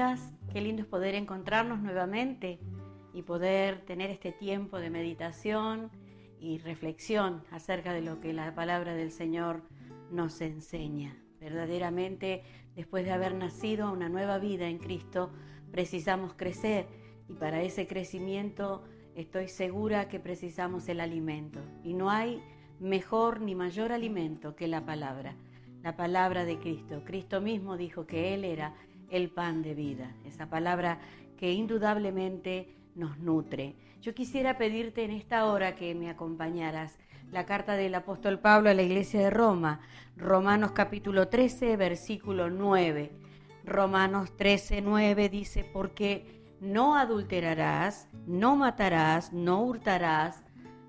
días, qué lindo es poder encontrarnos nuevamente y poder tener este tiempo de meditación y reflexión acerca de lo que la palabra del Señor nos enseña. Verdaderamente, después de haber nacido a una nueva vida en Cristo, precisamos crecer y para ese crecimiento estoy segura que precisamos el alimento. Y no hay mejor ni mayor alimento que la palabra, la palabra de Cristo. Cristo mismo dijo que Él era el pan de vida, esa palabra que indudablemente nos nutre. Yo quisiera pedirte en esta hora que me acompañaras la carta del apóstol Pablo a la iglesia de Roma, Romanos capítulo 13, versículo 9. Romanos 13, 9 dice, porque no adulterarás, no matarás, no hurtarás,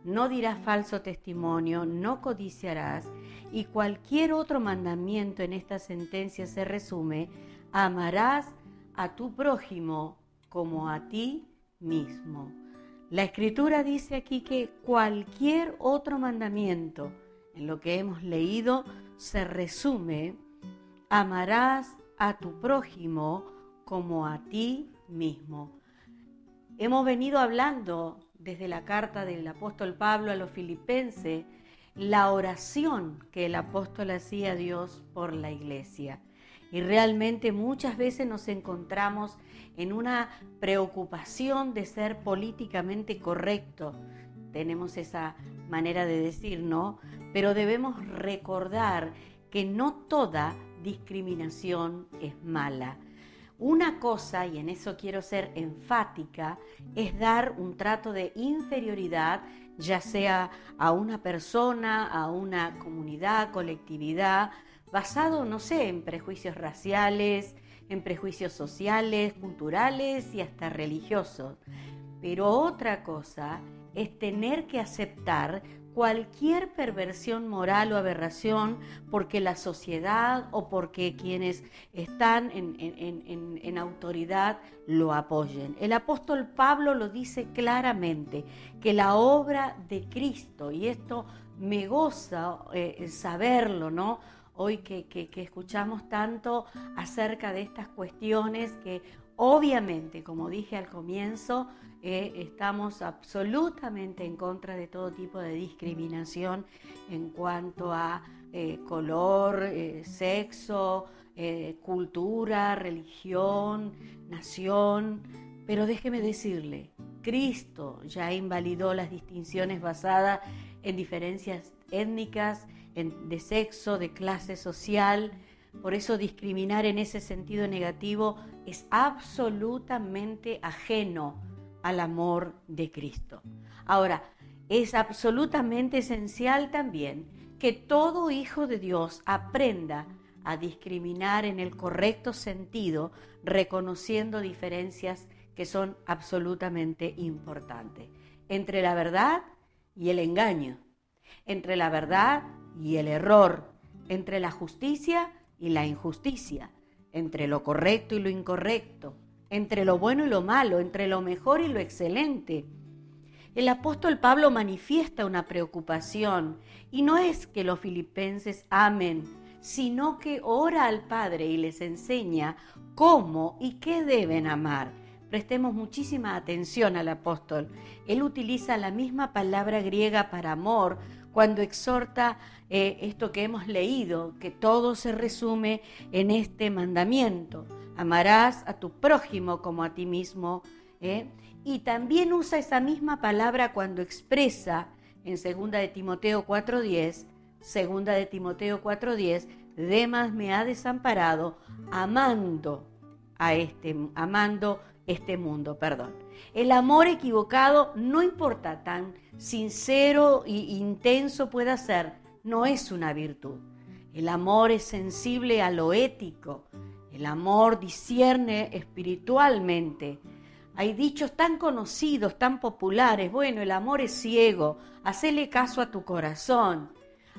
no dirás falso testimonio, no codiciarás, y cualquier otro mandamiento en esta sentencia se resume, amarás a tu prójimo como a ti mismo. La escritura dice aquí que cualquier otro mandamiento en lo que hemos leído se resume, amarás a tu prójimo como a ti mismo. Hemos venido hablando desde la carta del apóstol Pablo a los filipenses, la oración que el apóstol hacía a Dios por la iglesia. Y realmente muchas veces nos encontramos en una preocupación de ser políticamente correcto. Tenemos esa manera de decir, ¿no? Pero debemos recordar que no toda discriminación es mala. Una cosa, y en eso quiero ser enfática, es dar un trato de inferioridad, ya sea a una persona, a una comunidad, colectividad, basado, no sé, en prejuicios raciales, en prejuicios sociales, culturales y hasta religiosos. Pero otra cosa es tener que aceptar cualquier perversión moral o aberración porque la sociedad o porque quienes están en, autoridad lo apoyen. El apóstol Pablo lo dice claramente, que la obra de Cristo, y esto me goza eh, saberlo, ¿no? Hoy que, escuchamos tanto acerca de estas cuestiones que obviamente, como dije al comienzo, eh, estamos absolutamente en contra de todo tipo de discriminación en cuanto a eh, color, eh, sexo, cultura, religión, nación. Pero déjeme decirle, Cristo ya invalidó las distinciones basadas en diferencias étnicas, de sexo, de clase social. Por eso discriminar en ese sentido negativo es absolutamente ajeno al amor de Cristo. Ahora, es absolutamente esencial también que todo hijo de Dios aprenda a discriminar en el correcto sentido, reconociendo diferencias que son absolutamente importantes entre la verdad y el engaño, entre la verdad y el error, entre la justicia y la injusticia, entre lo correcto y lo incorrecto, entre lo bueno y lo malo, entre lo mejor y lo excelente. El apóstol Pablo manifiesta una preocupación y no es que los filipenses amen, sino que ora al Padre y les enseña cómo y qué deben amar. Prestemos muchísima atención al apóstol. Él utiliza la misma palabra griega para amor cuando exhorta eh, esto que hemos leído, que todo se resume en este mandamiento. Amarás a tu prójimo como a ti mismo. ¿eh? Y también usa esa misma palabra cuando expresa en 2 de Timoteo 4.10, 2 de Timoteo 4.10, Demas me ha desamparado amando a este, amando este mundo, perdón. El amor equivocado, no importa tan sincero e intenso pueda ser, no es una virtud. El amor es sensible a lo ético. El amor discierne espiritualmente. Hay dichos tan conocidos, tan populares. Bueno, el amor es ciego. Hacele caso a tu corazón.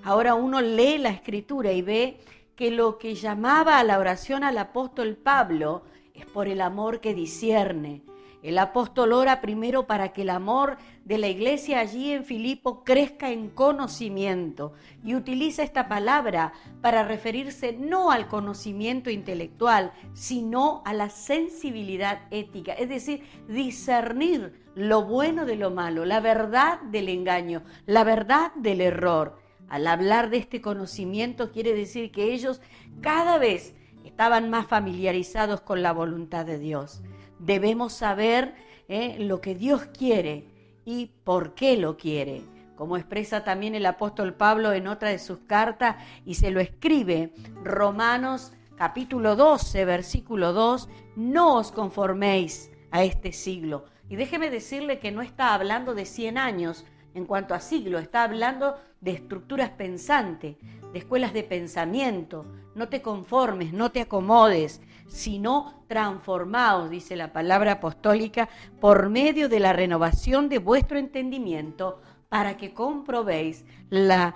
Ahora uno lee la escritura y ve que lo que llamaba a la oración al apóstol Pablo es por el amor que discierne, El apóstol ora primero para que el amor de la iglesia allí en Filipo crezca en conocimiento y utiliza esta palabra para referirse no al conocimiento intelectual, sino a la sensibilidad ética, es decir, discernir lo bueno de lo malo, la verdad del engaño, la verdad del error. Al hablar de este conocimiento quiere decir que ellos cada vez estaban más familiarizados con la voluntad de Dios debemos saber eh, lo que Dios quiere y por qué lo quiere, como expresa también el apóstol Pablo en otra de sus cartas y se lo escribe Romanos capítulo 12, versículo 2, no os conforméis a este siglo. Y déjeme decirle que no está hablando de 100 años en cuanto a siglo, está hablando de estructuras pensantes, de escuelas de pensamiento. No te conformes, no te acomodes, sino transformaos, dice la palabra apostólica, por medio de la renovación de vuestro entendimiento, para que comprobéis la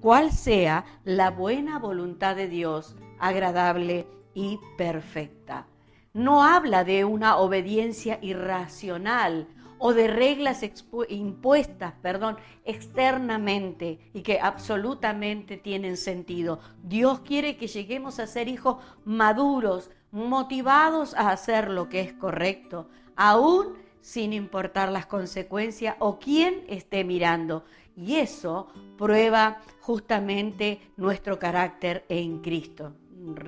cuál sea la buena voluntad de Dios, agradable y perfecta. No habla de una obediencia irracional o de reglas impuestas, perdón, externamente y que absolutamente tienen sentido. Dios quiere que lleguemos a ser hijos maduros, motivados a hacer lo que es correcto, aún sin importar las consecuencias o quién esté mirando. Y eso prueba justamente nuestro carácter en Cristo.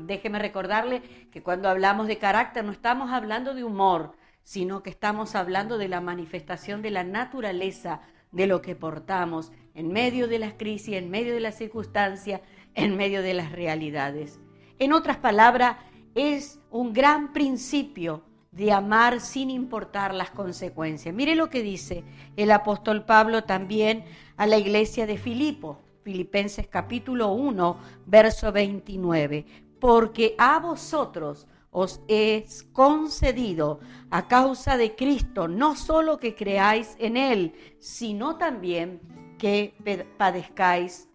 Déjeme recordarle que cuando hablamos de carácter no estamos hablando de humor, sino que estamos hablando de la manifestación de la naturaleza de lo que portamos en medio de las crisis, en medio de las circunstancias, en medio de las realidades. En otras palabras, es un gran principio de amar sin importar las consecuencias. Mire lo que dice el apóstol Pablo también a la iglesia de Filipo, Filipenses capítulo 1, verso 29. Porque a vosotros os es concedido a causa de Cristo, no solo que creáis en Él, sino también que padezcáis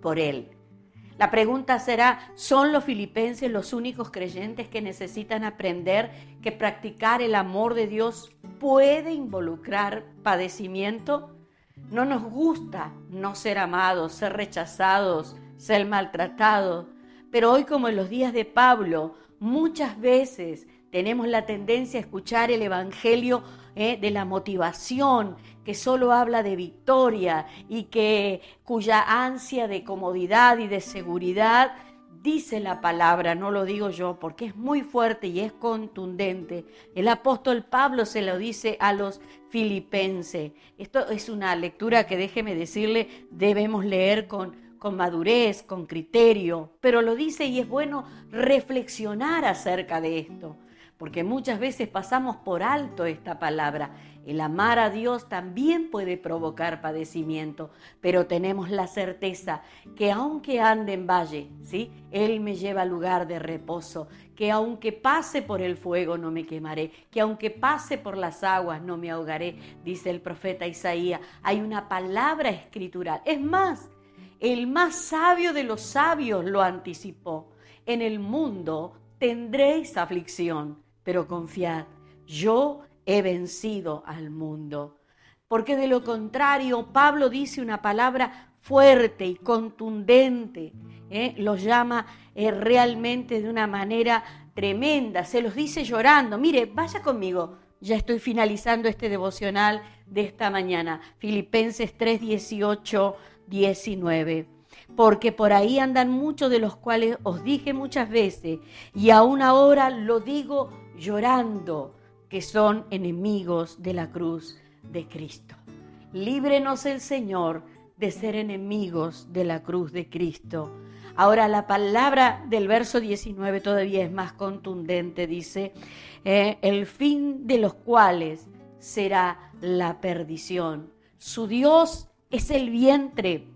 por Él. La pregunta será, ¿son los filipenses los únicos creyentes que necesitan aprender que practicar el amor de Dios puede involucrar padecimiento? No nos gusta no ser amados, ser rechazados, ser maltratados, pero hoy como en los días de Pablo, Muchas veces tenemos la tendencia a escuchar el Evangelio eh, de la motivación, que solo habla de victoria y que cuya ansia de comodidad y de seguridad dice la palabra, no lo digo yo, porque es muy fuerte y es contundente. El apóstol Pablo se lo dice a los filipenses. Esto es una lectura que déjeme decirle, debemos leer con con madurez, con criterio, pero lo dice y es bueno reflexionar acerca de esto, porque muchas veces pasamos por alto esta palabra. El amar a Dios también puede provocar padecimiento, pero tenemos la certeza que aunque ande en valle, ¿sí? Él me lleva a lugar de reposo, que aunque pase por el fuego no me quemaré, que aunque pase por las aguas no me ahogaré, dice el profeta Isaías. Hay una palabra escritural. Es más, el más sabio de los sabios lo anticipó. En el mundo tendréis aflicción, pero confiad, yo he vencido al mundo. Porque de lo contrario, Pablo dice una palabra fuerte y contundente, ¿eh? los llama eh, realmente de una manera tremenda, se los dice llorando. Mire, vaya conmigo, ya estoy finalizando este devocional de esta mañana. Filipenses 3, 18 19. Porque por ahí andan muchos de los cuales os dije muchas veces, y aún ahora lo digo llorando, que son enemigos de la cruz de Cristo. Líbrenos el Señor de ser enemigos de la cruz de Cristo. Ahora la palabra del verso 19 todavía es más contundente, dice, eh, el fin de los cuales será la perdición. Su Dios es el vientre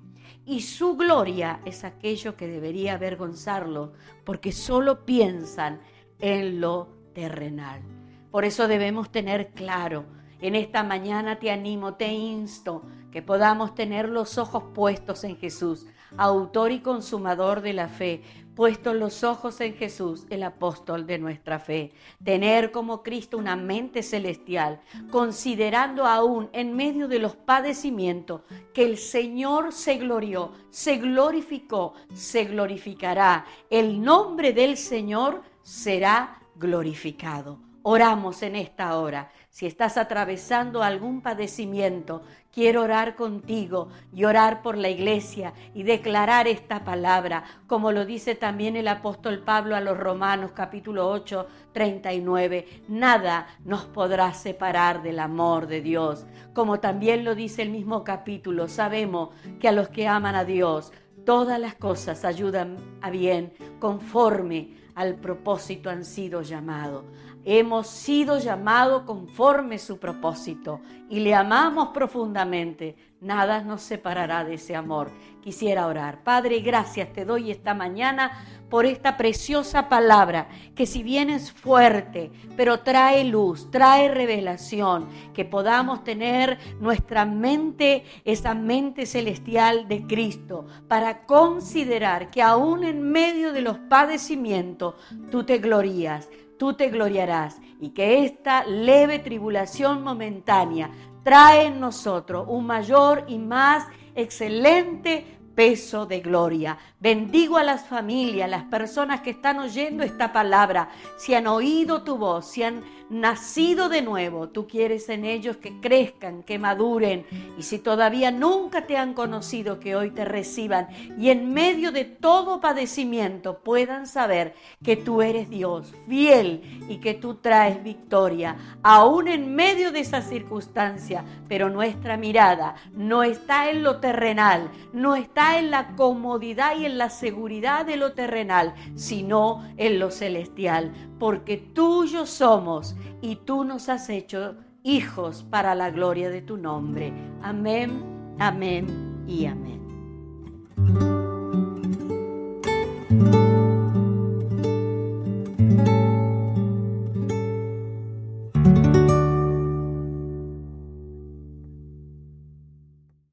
y su gloria es aquello que debería avergonzarlo, porque solo piensan en lo terrenal. Por eso debemos tener claro En esta mañana te animo, te insto que podamos tener los ojos puestos en Jesús, autor y consumador de la fe, puestos los ojos en Jesús, el apóstol de nuestra fe. Tener como Cristo una mente celestial, considerando aún en medio de los padecimientos que el Señor se glorió, se glorificó, se glorificará. El nombre del Señor será glorificado. Oramos en esta hora. Si estás atravesando algún padecimiento, quiero orar contigo y orar por la iglesia y declarar esta palabra, como lo dice también el apóstol Pablo a los Romanos capítulo 8, 39. Nada nos podrá separar del amor de Dios. Como también lo dice el mismo capítulo, sabemos que a los que aman a Dios, todas las cosas ayudan a bien conforme al propósito han sido llamados. Hemos sido llamados conforme su propósito y le amamos profundamente. Nada nos separará de ese amor. Quisiera orar. Padre, gracias te doy esta mañana por esta preciosa palabra que si bien es fuerte, pero trae luz, trae revelación, que podamos tener nuestra mente, esa mente celestial de Cristo, para considerar que aún en medio de los padecimientos tú te glorías tú te gloriarás y que esta leve tribulación momentánea trae en nosotros un mayor y más excelente peso de gloria. Bendigo a las familias, las personas que están oyendo esta palabra, si han oído tu voz, si han nacido de nuevo, tú quieres en ellos que crezcan, que maduren, y si todavía nunca te han conocido, que hoy te reciban y en medio de todo padecimiento puedan saber que tú eres Dios fiel y que tú traes victoria, aún en medio de esa circunstancia, pero nuestra mirada no está en lo terrenal, no está en la comodidad y en la seguridad de lo terrenal, sino en lo celestial, porque tuyos somos y tú nos has hecho hijos para la gloria de tu nombre. Amén, amén y amén.